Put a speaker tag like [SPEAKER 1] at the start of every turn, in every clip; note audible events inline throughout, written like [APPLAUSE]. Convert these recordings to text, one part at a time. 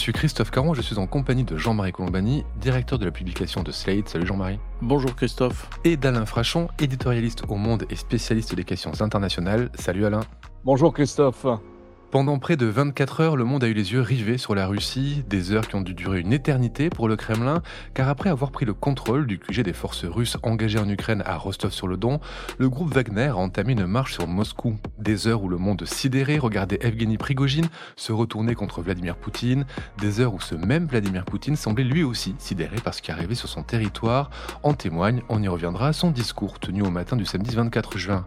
[SPEAKER 1] suis Christophe Caron, je suis en compagnie de Jean-Marie Colombani, directeur de la publication de Slate. Salut Jean-Marie.
[SPEAKER 2] Bonjour Christophe.
[SPEAKER 1] Et d'Alain Frachon, éditorialiste au Monde et spécialiste des questions internationales. Salut Alain.
[SPEAKER 3] Bonjour Christophe.
[SPEAKER 1] Pendant près de 24 heures, le monde a eu les yeux rivés sur la Russie, des heures qui ont dû durer une éternité pour le Kremlin, car après avoir pris le contrôle du QG des forces russes engagées en Ukraine à Rostov-sur-le-Don, le groupe Wagner a entamé une marche sur Moscou. Des heures où le monde sidéré regardait Evgeny Prigogine se retourner contre Vladimir Poutine, des heures où ce même Vladimir Poutine semblait lui aussi sidéré par ce qui arrivait sur son territoire. En témoigne, on y reviendra, son discours tenu au matin du samedi 24 juin.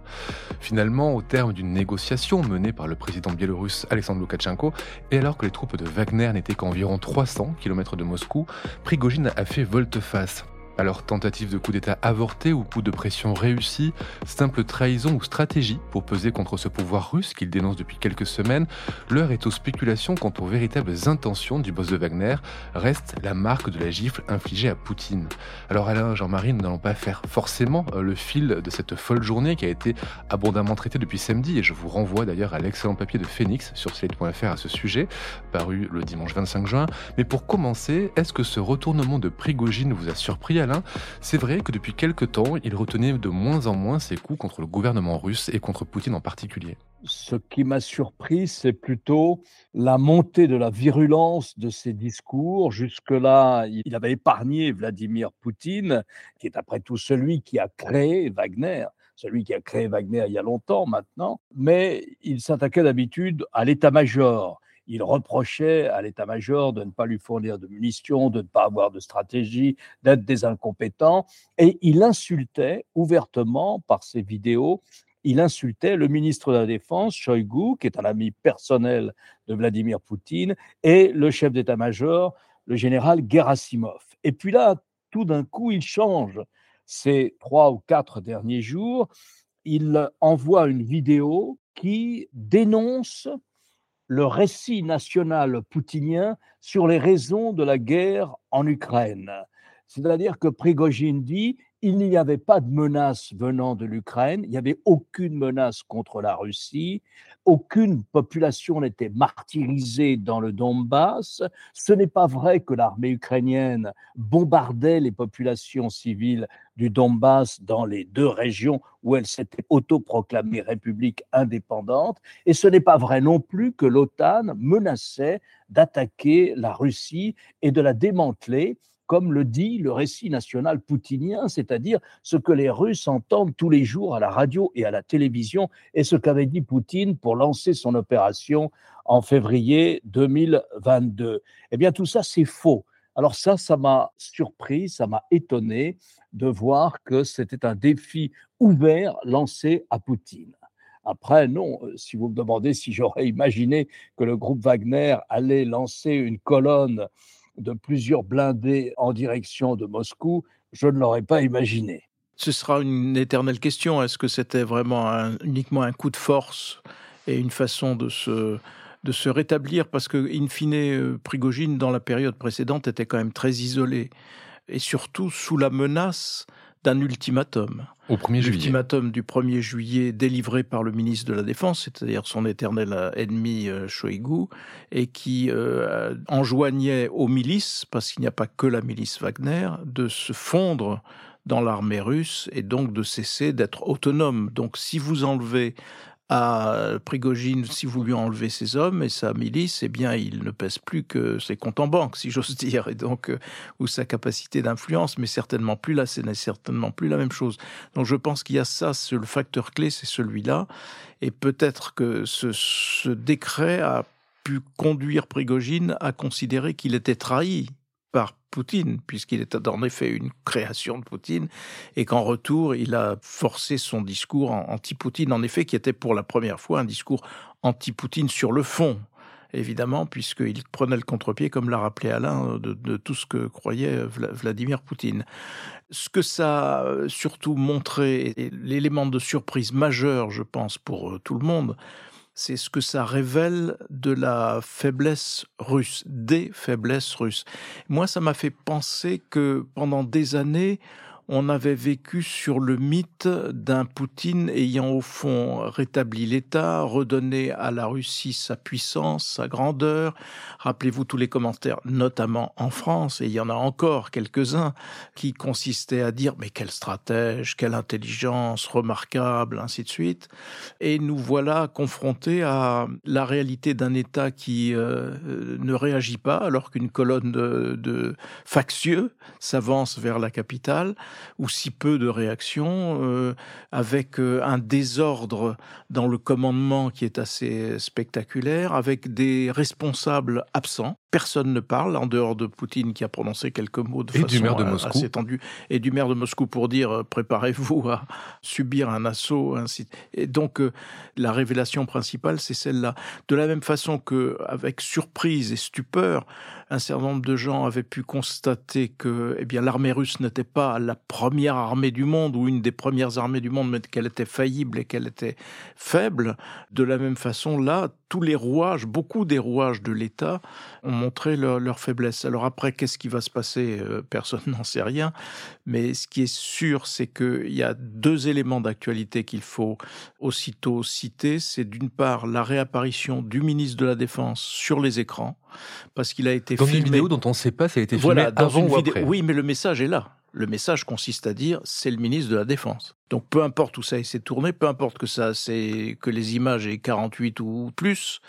[SPEAKER 1] Finalement, au terme d'une négociation menée par le président biélorusse Alexandre Loukachenko, et alors que les troupes de Wagner n'étaient qu'à environ 300 km de Moscou, Prigogine a fait volte-face. Alors tentative de coup d'État avorté ou coup de pression réussi, simple trahison ou stratégie pour peser contre ce pouvoir russe qu'il dénonce depuis quelques semaines, l'heure est aux spéculations quant aux véritables intentions du boss de Wagner, reste la marque de la gifle infligée à Poutine. Alors Alain, Jean-Marie, nous n'allons pas faire forcément euh, le fil de cette folle journée qui a été abondamment traitée depuis samedi et je vous renvoie d'ailleurs à l'excellent papier de Phoenix sur slate.fr à ce sujet, paru le dimanche 25 juin. Mais pour commencer, est-ce que ce retournement de Prigogine vous a surpris c'est vrai que depuis quelque temps, il retenait de moins en moins ses coups contre le gouvernement russe et contre Poutine en particulier.
[SPEAKER 3] Ce qui m'a surpris, c'est plutôt la montée de la virulence de ses discours. Jusque-là, il avait épargné Vladimir Poutine, qui est après tout celui qui a créé Wagner celui qui a créé Wagner il y a longtemps maintenant, mais il s'attaquait d'habitude à l'état-major il reprochait à l'état-major de ne pas lui fournir de munitions, de ne pas avoir de stratégie, d'être des incompétents, et il insultait ouvertement par ses vidéos il insultait le ministre de la Défense, Shoigu, qui est un ami personnel de Vladimir Poutine, et le chef d'état-major, le général Gerasimov. Et puis là, tout d'un coup, il change. Ces trois ou quatre derniers jours, il envoie une vidéo qui dénonce le récit national poutinien sur les raisons de la guerre en Ukraine. C'est-à-dire que Prigogine dit il n'y avait pas de menace venant de l'Ukraine, il n'y avait aucune menace contre la Russie, aucune population n'était martyrisée dans le Donbass. Ce n'est pas vrai que l'armée ukrainienne bombardait les populations civiles du Donbass dans les deux régions où elle s'était autoproclamée république indépendante. Et ce n'est pas vrai non plus que l'OTAN menaçait d'attaquer la Russie et de la démanteler comme le dit le récit national poutinien, c'est-à-dire ce que les Russes entendent tous les jours à la radio et à la télévision, et ce qu'avait dit Poutine pour lancer son opération en février 2022. Eh bien, tout ça, c'est faux. Alors ça, ça m'a surpris, ça m'a étonné de voir que c'était un défi ouvert lancé à Poutine. Après, non, euh, si vous me demandez si j'aurais [LAUGHS] imaginé que le groupe Wagner allait lancer une colonne de plusieurs blindés en direction de Moscou, je ne l'aurais pas imaginé.
[SPEAKER 2] Ce sera une éternelle question. Est-ce que c'était vraiment uniquement un coup de force et une façon de se, de se rétablir? Parce que, in fine, euh, Prigogine, dans la période précédente, était quand même très isolé. Et surtout sous la menace d'un ultimatum.
[SPEAKER 1] Au 1er juillet.
[SPEAKER 2] L'ultimatum du 1er juillet délivré par le ministre de la Défense, c'est-à-dire son éternel ennemi euh, Shoigu, et qui euh, enjoignait aux milices, parce qu'il n'y a pas que la milice Wagner, de se fondre dans l'armée russe et donc de cesser d'être autonome. Donc si vous enlevez à Prigogine, si vous lui enlevez ses hommes et sa milice, eh bien, il ne pèse plus que ses comptes en banque, si j'ose dire, et donc, euh, ou sa capacité d'influence, mais certainement plus là, ce n'est certainement plus la même chose. Donc, je pense qu'il y a ça, le facteur clé, c'est celui-là, et peut-être que ce, ce décret a pu conduire Prigogine à considérer qu'il était trahi Poutine, puisqu'il était en effet une création de Poutine, et qu'en retour, il a forcé son discours anti-Poutine, en effet, qui était pour la première fois un discours anti-Poutine sur le fond, évidemment, puisqu'il prenait le contre-pied, comme l'a rappelé Alain, de, tout ce que croyait Vladimir Poutine. Ce que ça a surtout montré, l'élément de surprise majeur, je pense, pour euh, tout le monde, c'est ce que ça révèle de la faiblesse russe, des faiblesses russes. Moi, ça m'a fait penser que pendant des années, on avait vécu sur le mythe d'un Poutine ayant au fond rétabli l'État, redonné à la Russie sa puissance, sa grandeur. Rappelez-vous tous les commentaires, notamment en France, et il y en a encore quelques-uns, qui consistaient à dire mais quel stratège, quelle intelligence remarquable, ainsi de suite. Et nous voilà confrontés à la réalité d'un État qui euh, ne réagit pas alors qu'une colonne de, de factieux s'avance vers la capitale ou si peu de réactions, euh, avec euh, un désordre dans le commandement qui est assez spectaculaire, avec des responsables absents. Personne ne parle en dehors de Poutine qui a prononcé quelques mots de
[SPEAKER 1] et
[SPEAKER 2] façon
[SPEAKER 1] du maire de
[SPEAKER 2] euh,
[SPEAKER 1] Moscou.
[SPEAKER 2] assez tendue, et du maire de Moscou pour dire préparez-vous à subir un assaut. Ainsi. Et donc la révélation principale, c'est celle-là. De la même façon que, avec surprise et stupeur, un certain nombre de gens avaient pu constater que eh bien, l'armée russe n'était pas la première armée du monde ou une des premières armées du monde, mais qu'elle était faillible et qu'elle était faible. De la même façon, là, tous les rouages, beaucoup des rouages de l'État ont montré leur, leur, faiblesse. Alors après, qu'est-ce qui va se passer Personne [LAUGHS] n'en sait rien. Mais ce qui est sûr, c'est qu'il y a deux éléments d'actualité qu'il faut aussitôt citer. C'est d'une part la réapparition du ministre de la Défense sur les écrans, parce qu'il a été
[SPEAKER 1] Dans
[SPEAKER 2] filmé...
[SPEAKER 1] une vidéo dont on ne sait pas si elle a été filmée
[SPEAKER 2] voilà, dans
[SPEAKER 1] avant
[SPEAKER 2] une
[SPEAKER 1] ou après.
[SPEAKER 2] Oui, mais le message est là. Le message consiste à dire c'est le ministre de la Défense. Donc peu importe où ça s'est tourné, peu importe que ça c'est que les images aient 48 ou plus,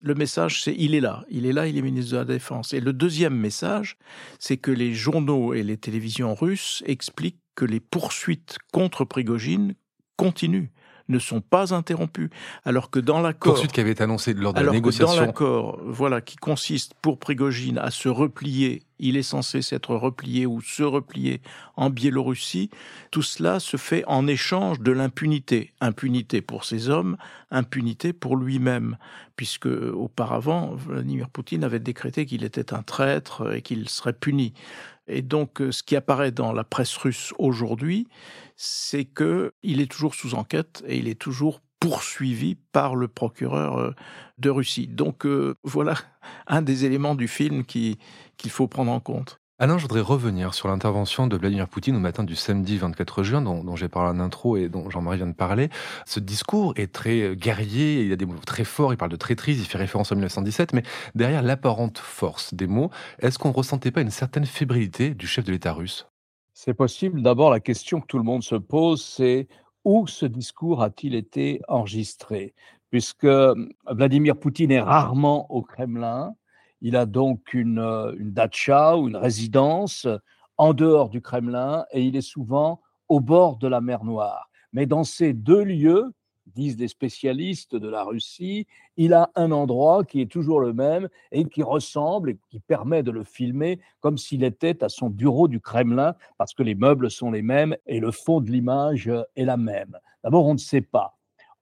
[SPEAKER 2] le message c'est il est là, il est là, il est ministre de la Défense. Et le deuxième message, c'est que les journaux et les télévisions russes expliquent que les poursuites contre Prigogine continuent ne sont pas interrompus. Alors que dans l'accord.
[SPEAKER 1] Poursuite qui avait été annoncée lors de
[SPEAKER 2] alors
[SPEAKER 1] la négociation.
[SPEAKER 2] Que dans l'accord, voilà, qui consiste pour Prigogine à se replier, il est censé s'être replié ou se replier en Biélorussie, tout cela se fait en échange de l'impunité. Impunité pour ses hommes, impunité pour lui-même. Puisque auparavant, Vladimir Poutine avait décrété qu'il était un traître et qu'il serait puni. Et donc, ce qui apparaît dans la presse russe aujourd'hui, c'est que il est toujours sous enquête et il est toujours poursuivi par le procureur de Russie. Donc euh, voilà [LAUGHS] un des éléments du film qu'il qui faut prendre en compte.
[SPEAKER 1] Alain, je voudrais revenir sur l'intervention de Vladimir Poutine au matin du samedi 24 juin, dont, j'ai parlé en intro et dont Jean-Marie vient de parler. Ce discours est très guerrier, il a des mots très forts, il parle de traîtrise, il fait référence en 1917, mais derrière l'apparente force des mots, est-ce qu'on ne ressentait pas une certaine fébrilité du chef de l'État russe?
[SPEAKER 3] C'est possible. D'abord, la question que tout le monde se pose, c'est où ce discours a-t-il été enregistré? Puisque Vladimir Poutine est rarement au Kremlin, il a donc une, une datcha ou une résidence en dehors du Kremlin et il est souvent au bord de la mer Noire. Mais dans ces deux lieux, disent les spécialistes de la Russie, il a un endroit qui est toujours le même et qui ressemble et qui permet de le filmer comme s'il était à son bureau du Kremlin parce que les meubles sont les mêmes et le fond de l'image est la même. D'abord, on ne sait pas.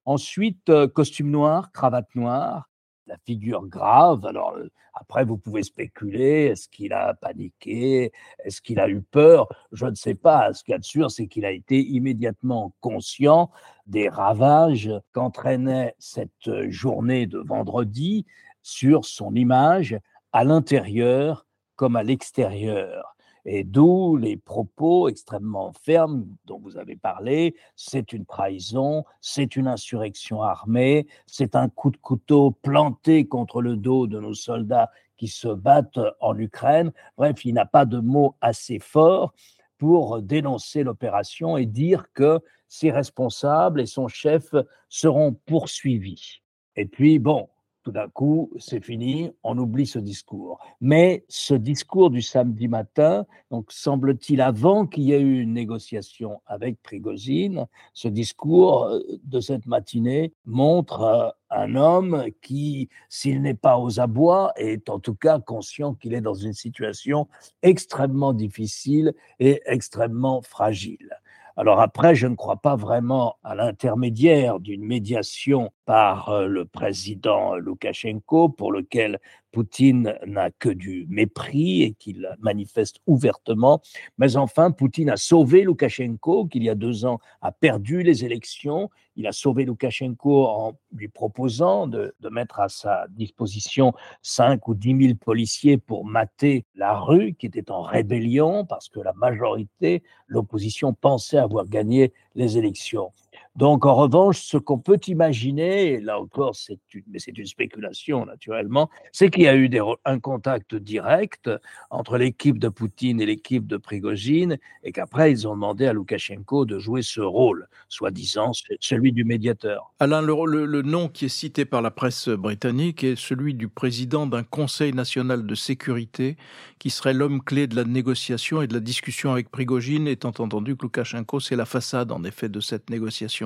[SPEAKER 3] Ensuite, costume noir, cravate noire, la figure grave. Alors après, vous pouvez spéculer, est-ce qu'il a paniqué, est-ce qu'il a eu peur? Je ne sais pas. Ce qu'il y a de sûr, c'est qu'il a été immédiatement conscient des ravages qu'entraînait cette journée de vendredi sur son image à l'intérieur comme à l'extérieur. Et d'où les propos extrêmement fermes dont vous avez parlé. C'est une trahison, c'est une insurrection armée, c'est un coup de couteau planté contre le dos de nos soldats qui se battent en Ukraine. Bref, il n'a pas de mots assez forts pour dénoncer l'opération et dire que ses responsables et son chef seront poursuivis. Et puis, bon, tout d'un coup, c'est fini, on oublie ce discours. Mais ce discours du samedi matin, donc semble-t-il avant qu'il y ait eu une négociation avec Prigozine, ce discours de cette matinée montre un homme qui, s'il n'est pas aux abois, est en tout cas conscient qu'il est dans une situation extrêmement difficile et extrêmement fragile. Alors après, je ne crois pas vraiment à l'intermédiaire d'une médiation par le président Loukachenko, pour lequel Poutine n'a que du mépris et qu'il manifeste ouvertement. Mais enfin, Poutine a sauvé Loukachenko, qui il y a deux ans a perdu les élections. Il a sauvé Loukachenko en lui proposant de, de mettre à sa disposition 5 ou 10 000 policiers pour mater la rue qui était en rébellion parce que la majorité, l'opposition pensait avoir gagné les élections. Donc, en revanche, ce qu'on peut imaginer, et là encore, c'est une, mais c'est une spéculation naturellement, c'est qu'il y a eu un contact direct entre l'équipe de Poutine et l'équipe de Prigogine, et qu'après, ils ont demandé à Loukachenko de jouer ce rôle, soi-disant celui du médiateur.
[SPEAKER 2] Alain, le, le, nom qui est cité par la presse britannique est celui du président d'un Conseil national de sécurité qui serait l'homme clé de la négociation et de la discussion avec Prigogine, étant entendu que Loukachenko, c'est la façade, en effet, de cette négociation.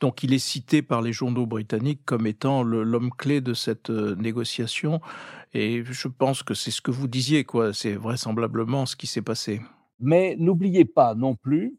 [SPEAKER 2] Donc il est cité par les journaux britanniques comme étant l'homme clé de cette euh, négociation. Et je pense que c'est ce que vous disiez, quoi. C'est vraisemblablement ce qui s'est passé.
[SPEAKER 3] Mais n'oubliez pas non plus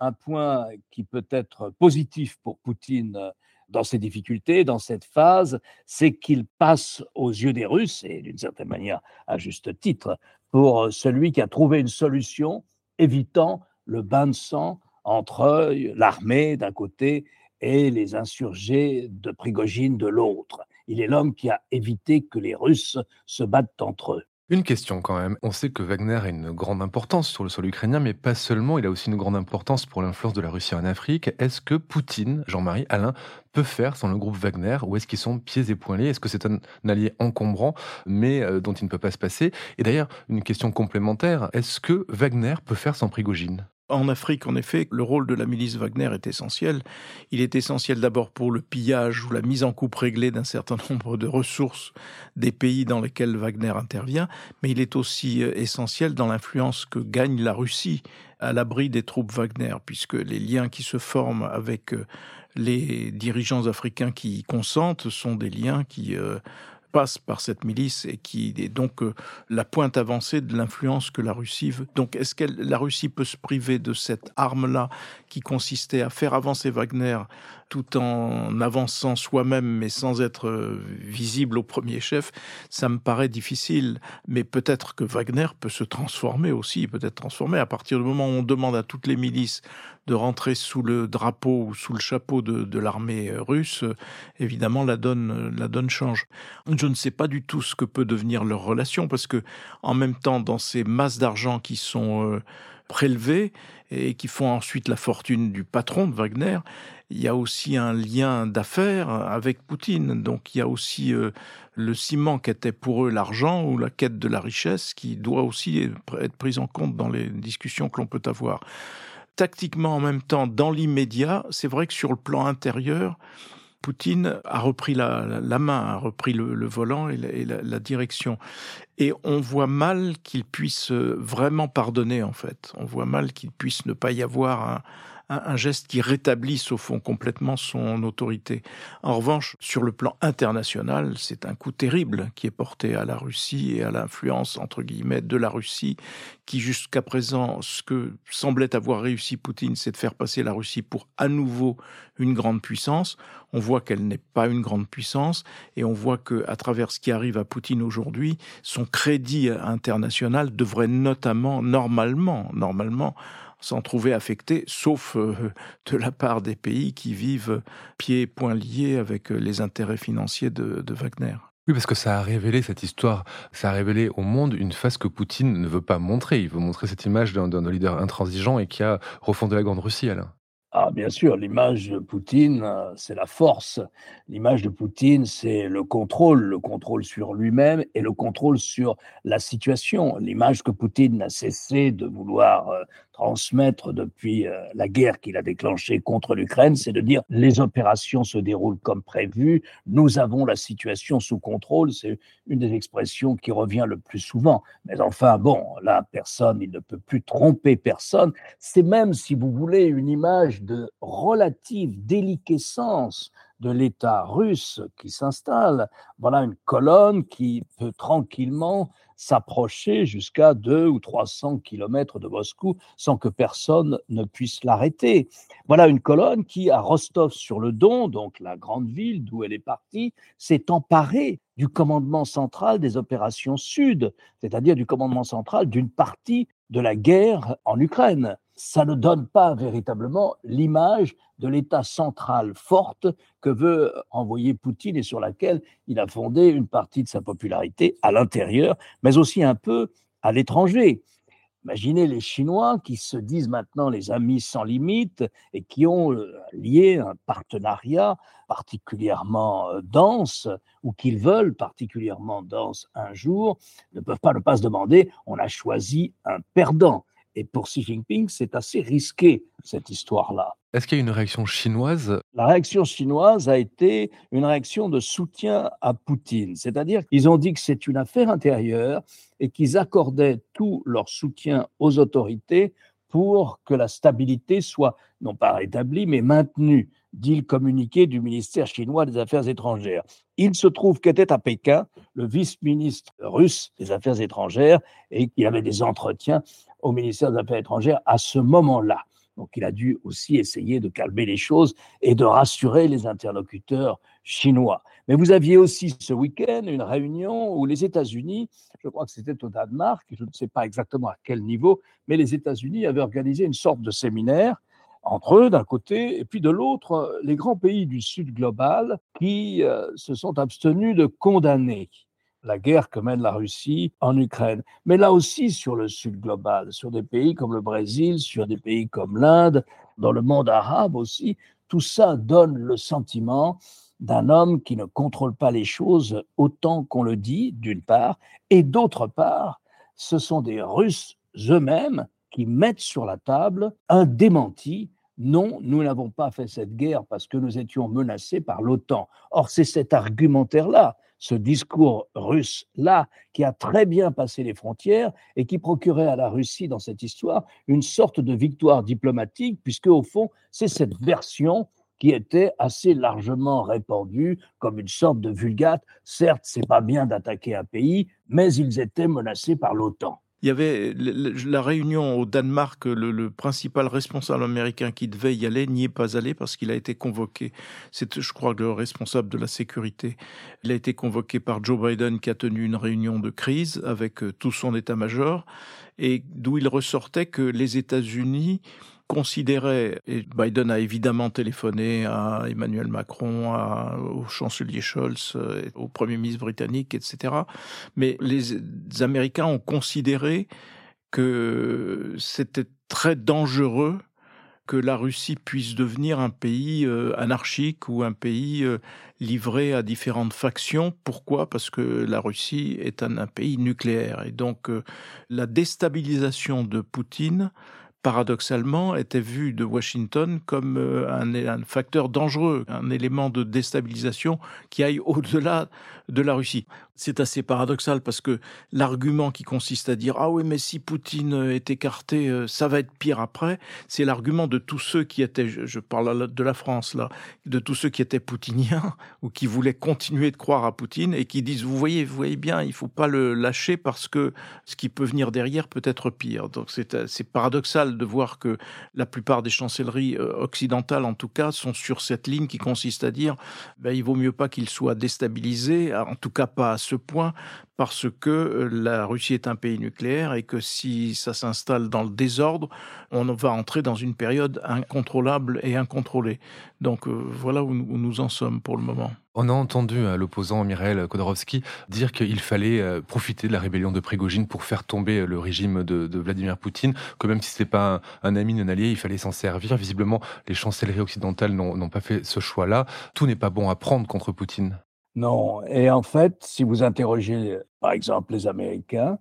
[SPEAKER 3] un point qui peut être positif pour Poutine euh, dans ces difficultés, dans cette phase, c'est qu'il passe aux yeux des Russes, et d'une certaine manière à juste titre, pour celui qui a trouvé une solution évitant le bain de sang entre l'armée d'un côté et les insurgés de Prigogine de l'autre. Il est l'homme qui a évité que les Russes se battent entre eux.
[SPEAKER 1] Une question quand même. On sait que Wagner a une grande importance sur le sol ukrainien, mais pas seulement, il a aussi une grande importance pour l'influence de la Russie en Afrique. Est-ce que Poutine, Jean-Marie Alain, peut faire sans le groupe Wagner ou est-ce qu'ils sont pieds et poings Est-ce que c'est un allié encombrant, mais euh, dont il ne peut pas se passer? Et d'ailleurs, une question complémentaire, est-ce que Wagner peut faire sans Prigogine?
[SPEAKER 2] En Afrique, en effet, le rôle de la milice Wagner est essentiel. Il est essentiel d'abord pour le pillage ou la mise en coupe réglée d'un certain [LAUGHS] nombre de ressources des pays dans lesquels Wagner intervient, mais il est aussi euh, essentiel dans l'influence que gagne la Russie à l'abri des troupes Wagner, puisque les liens qui se forment avec euh, les dirigeants africains qui y consentent sont des liens qui euh, passe par cette milice et qui est donc euh, la pointe avancée de l'influence que la Russie veut. Donc est-ce que la Russie peut se priver de cette arme-là qui consistait à faire avancer Wagner tout en avançant soi-même mais sans être euh, visible au premier chef, ça me paraît difficile. Mais peut-être que Wagner peut se transformer aussi, peut être transformé à partir du moment où on demande à toutes les milices de rentrer sous le drapeau ou sous le chapeau de, l'armée russe, évidemment la donne, la donne change. Je ne sais pas du tout ce que peut devenir leur relation parce que en même temps, dans ces masses d'argent qui sont euh, prélevées et qui font ensuite la fortune du patron de Wagner, il y a aussi un lien d'affaires avec Poutine. Donc il y a aussi euh, le ciment qu'était pour eux l'argent ou la quête de la richesse qui doit aussi être prise en compte dans les discussions que l'on peut avoir tactiquement en même temps, dans l'immédiat, c'est vrai que sur le plan intérieur, Poutine a repris la, main, a repris le, volant et, la, direction. Et on voit mal qu'il puisse vraiment pardonner, en fait. On voit mal qu'il puisse ne pas y avoir un, un, geste qui rétablisse au fond complètement son autorité. En revanche, sur le plan international, c'est un coup terrible qui est porté à la Russie et à l'influence, entre guillemets, de la Russie, qui jusqu'à présent, ce que semblait avoir réussi Poutine, c'est de faire passer la Russie pour à nouveau une grande puissance. On voit qu'elle n'est pas une grande puissance et on voit que à travers ce qui arrive à Poutine aujourd'hui, son crédit international devrait notamment, normalement, normalement, s'en trouver affecté, sauf euh, de la part des pays qui vivent pieds et poings liés avec euh, les intérêts financiers de, de Wagner.
[SPEAKER 1] Oui, parce que ça a révélé cette histoire, ça a révélé au monde une face que Poutine ne veut pas montrer. Il veut montrer cette image d'un leader intransigeant et qui a refondé la Grande Russie, Alain.
[SPEAKER 3] Ah, bien sûr, l'image de Poutine, euh, c'est la force. L'image de Poutine, c'est le contrôle, le contrôle sur lui-même et le contrôle sur la situation. L'image que Poutine n'a cessé de vouloir transmettre depuis euh, la guerre qu'il a déclenchée contre l'Ukraine, c'est de dire les opérations se déroulent comme prévu, nous avons la situation sous contrôle. C'est une des expressions qui revient le plus souvent. Mais enfin, bon, là, personne, il ne peut plus tromper personne. C'est même, si vous voulez, une image de relative déliquescence de l'État russe qui s'installe. Voilà une colonne qui peut tranquillement s'approcher jusqu'à 2 ou 300 kilomètres de Moscou sans que personne ne puisse l'arrêter. Voilà une colonne qui, à Rostov-sur-le-Don, donc la grande ville d'où elle est partie, s'est emparée du commandement central des opérations sud, c'est-à-dire du commandement central d'une partie de la guerre en Ukraine. Ça ne donne pas véritablement l'image de l'État central forte que veut envoyer Poutine et sur laquelle il a fondé une partie de sa popularité à l'intérieur, mais aussi un peu à l'étranger. Imaginez les Chinois qui se disent maintenant les amis sans limite et qui ont euh, lié un partenariat particulièrement euh, dense ou qu'ils veulent particulièrement dense un jour, ne peuvent pas ne pas se demander on a choisi un perdant. Et pour Xi Jinping, c'est assez risqué, cette histoire-là.
[SPEAKER 1] Est-ce qu'il y a une réaction chinoise?
[SPEAKER 3] La réaction chinoise a été une réaction de soutien à Poutine. C'est-à-dire qu'ils ont dit que c'est une affaire intérieure et qu'ils accordaient tout leur soutien aux autorités pour que la stabilité soit non pas rétablie, mais maintenue, dit le communiqué du ministère chinois des Affaires étrangères. Il se trouve qu'était à Pékin le vice-ministre russe des Affaires étrangères et qu'il avait des entretiens au ministère des Affaires étrangères à ce moment-là. Donc il a dû aussi essayer de calmer les choses et de rassurer les interlocuteurs chinois. Mais vous aviez aussi ce week-end une réunion où les États-Unis, je crois que c'était au Danemark, je ne sais pas exactement à quel niveau, mais les États-Unis avaient organisé une sorte de séminaire entre eux d'un côté, et puis de l'autre, les grands pays du Sud global qui euh, se sont abstenus de condamner la guerre que mène la Russie en Ukraine. Mais là aussi sur le sud global, sur des pays comme le Brésil, sur des pays comme l'Inde, dans le monde arabe aussi, tout ça donne le sentiment d'un homme qui ne contrôle pas les choses autant qu'on le dit, d'une part, et d'autre part, ce sont des Russes eux-mêmes qui mettent sur la table un démenti. Non, nous n'avons pas fait cette guerre parce que nous étions menacés par l'OTAN. Or, c'est cet argumentaire-là ce discours russe-là, qui a très bien passé les frontières et qui procurait à la Russie, dans cette histoire, une sorte de victoire diplomatique, puisque au fond, c'est cette version qui était assez largement répandue comme une sorte de vulgate. Certes, c'est pas bien d'attaquer un pays, mais ils étaient menacés par l'OTAN
[SPEAKER 2] il y avait la réunion au Danemark, le, principal responsable américain qui devait y aller n'y est pas allé parce qu'il a été convoqué. C'est, je crois, le responsable de la sécurité. Il a été convoqué par Joe Biden qui a tenu une réunion de crise avec euh, tout son état-major et d'où il ressortait que les États-Unis considérait, et Biden a évidemment téléphoné à Emmanuel Macron, au chancelier Scholz, euh, au Premier ministre britannique, etc. Mais les Américains ont considéré que c'était très dangereux que la Russie puisse devenir un pays euh, anarchique ou un pays euh, livré à différentes factions. Pourquoi? Parce que la Russie est un, pays nucléaire. Et donc la déstabilisation de Poutine paradoxalement, était vu de Washington comme euh, un, facteur dangereux, un élément de déstabilisation qui aille au-delà de la Russie. C'est assez paradoxal parce que l'argument qui consiste à dire ah oui mais si Poutine est écarté, euh, ça va être pire après, c'est l'argument de tous ceux qui étaient, je parle de la France là, de tous ceux qui étaient poutiniens [LAUGHS] ou qui voulaient continuer de croire à Poutine et qui disent vous voyez, vous voyez bien, il faut pas le lâcher parce que ce qui peut venir derrière peut être pire. Donc c'est euh, paradoxal de voir que la plupart des chancelleries euh, occidentales, en tout cas, sont sur cette ligne qui consiste à dire ben, il vaut mieux pas qu'il soit déstabilisé, en tout cas pas ce point, parce que euh, la Russie est un pays nucléaire et que si ça s'installe dans le désordre, on va entrer dans une période incontrôlable et incontrôlée. Donc euh, voilà où nous en sommes pour le moment.
[SPEAKER 1] On a entendu euh, l'opposant Mikhail Khodorkovsky dire qu'il fallait profiter de la rébellion de Prigogine pour faire tomber le régime de, Vladimir Poutine, que même si ce n'était pas un, ami, un allié, il fallait s'en servir. Visiblement, les chancelleries occidentales n'ont pas fait ce choix-là. Tout n'est pas bon à prendre contre Poutine.
[SPEAKER 3] Non. Et en fait, si vous interrogez, par exemple, les Américains,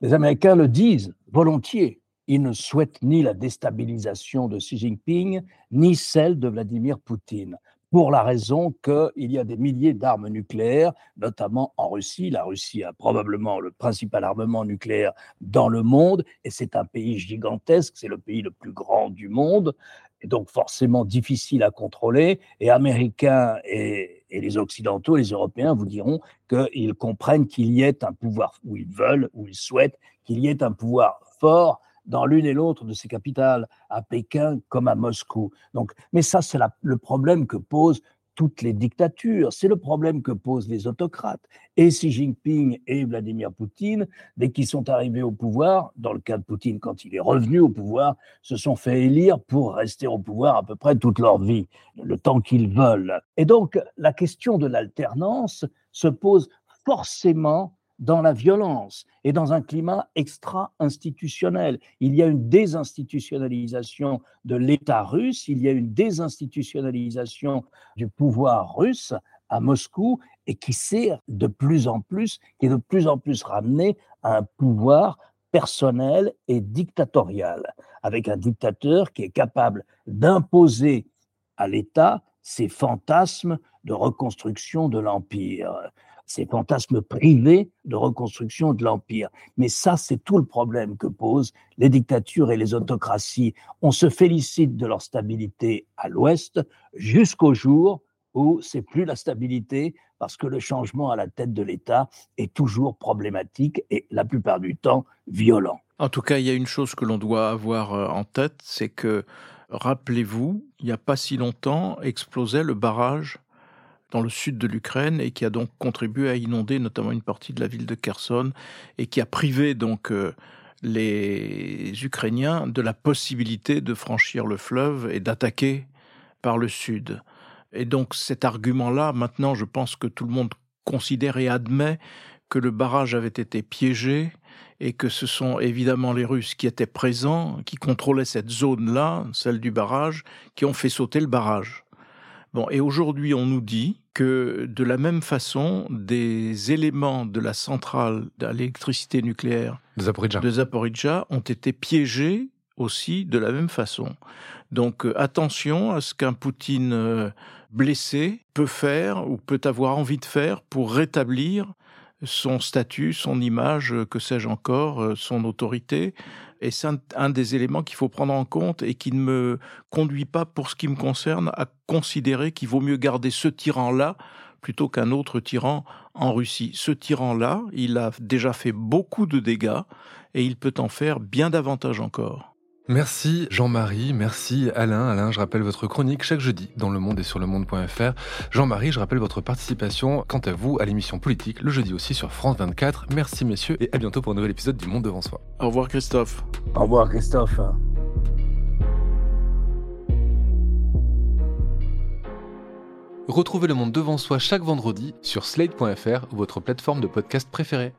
[SPEAKER 3] les Américains le disent volontiers. Ils ne souhaitent ni la déstabilisation de Xi Jinping, ni celle de Vladimir Poutine, pour la raison qu'il y a des milliers d'armes nucléaires, notamment en Russie. La Russie a probablement le principal armement nucléaire dans le monde, et c'est un pays gigantesque, c'est le pays le plus grand du monde. et donc forcément difficile à contrôler. Et Américains et, et les Occidentaux, les Européens vous diront qu'ils comprennent qu'il y ait un pouvoir, ou ils veulent, ou ils souhaitent qu'il y ait un pouvoir fort dans l'une et l'autre de ces capitales, à Pékin comme à Moscou. Donc, mais ça, c'est le problème que pose toutes les dictatures. C'est le problème que posent les autocrates. Et Xi Jinping et Vladimir Poutine, dès qu'ils sont arrivés au pouvoir, dans le cas de Poutine, quand il est revenu au pouvoir, se sont fait élire pour rester au pouvoir à peu près toute leur vie, le temps qu'ils veulent. Et donc, la question de l'alternance se pose forcément dans la violence et dans un climat extra-institutionnel. Il y a une désinstitutionnalisation de l'État russe, il y a une désinstitutionnalisation du pouvoir russe à Moscou et qui sert de plus en plus, qui est de plus en plus ramené à un pouvoir personnel et dictatorial, avec un dictateur qui est capable d'imposer à l'État ses fantasmes de reconstruction de l'Empire ces fantasmes privés de reconstruction de l'Empire. Mais ça, c'est tout le problème que posent les dictatures et les autocraties. On se félicite de leur stabilité à l'Ouest jusqu'au jour où c'est plus la stabilité parce que le changement à la tête de l'État est toujours problématique et la plupart du temps violent.
[SPEAKER 2] En tout cas, il y a une chose que l'on doit avoir euh, en tête, c'est que, rappelez-vous, il n'y a pas si longtemps, explosait le barrage dans le sud de l'Ukraine et qui a donc contribué à inonder notamment une partie de la ville de Kherson et qui a privé donc euh, les Ukrainiens de la possibilité de franchir le fleuve et d'attaquer par le sud. Et donc cet argument-là, maintenant, je pense que tout le monde considère et admet que le barrage avait été piégé et que ce sont évidemment les Russes qui étaient présents, qui contrôlaient cette zone-là, celle du barrage, qui ont fait sauter le barrage. Bon, et aujourd'hui, on nous dit que de la même façon, des éléments de la centrale de l'électricité nucléaire
[SPEAKER 1] de Zaporizhia.
[SPEAKER 2] de Zaporizhia ont été piégés aussi de la même façon. Donc euh, attention à ce qu'un Poutine euh, blessé peut faire ou peut avoir envie de faire pour rétablir son statut, son image, que sais-je encore, euh, son autorité. Et c'est un, des éléments qu'il faut prendre en compte et qui ne me conduit pas, pour ce qui me concerne, à considérer qu'il vaut mieux garder ce tyran-là plutôt qu'un autre tyran en Russie. Ce tyran-là, il a déjà fait beaucoup de dégâts et il peut en faire bien davantage encore.
[SPEAKER 1] Merci Jean-Marie, merci Alain. Alain, je rappelle votre chronique chaque jeudi dans Le Monde et sur le monde.fr. Jean-Marie, je rappelle votre participation quant à vous à l'émission politique le jeudi aussi sur France 24. Merci messieurs et à bientôt pour un nouvel épisode du Monde devant soi.
[SPEAKER 2] Au revoir Christophe.
[SPEAKER 3] Au revoir Christophe.
[SPEAKER 1] Retrouvez Le Monde devant soi chaque vendredi sur slate.fr votre plateforme de podcast préférée.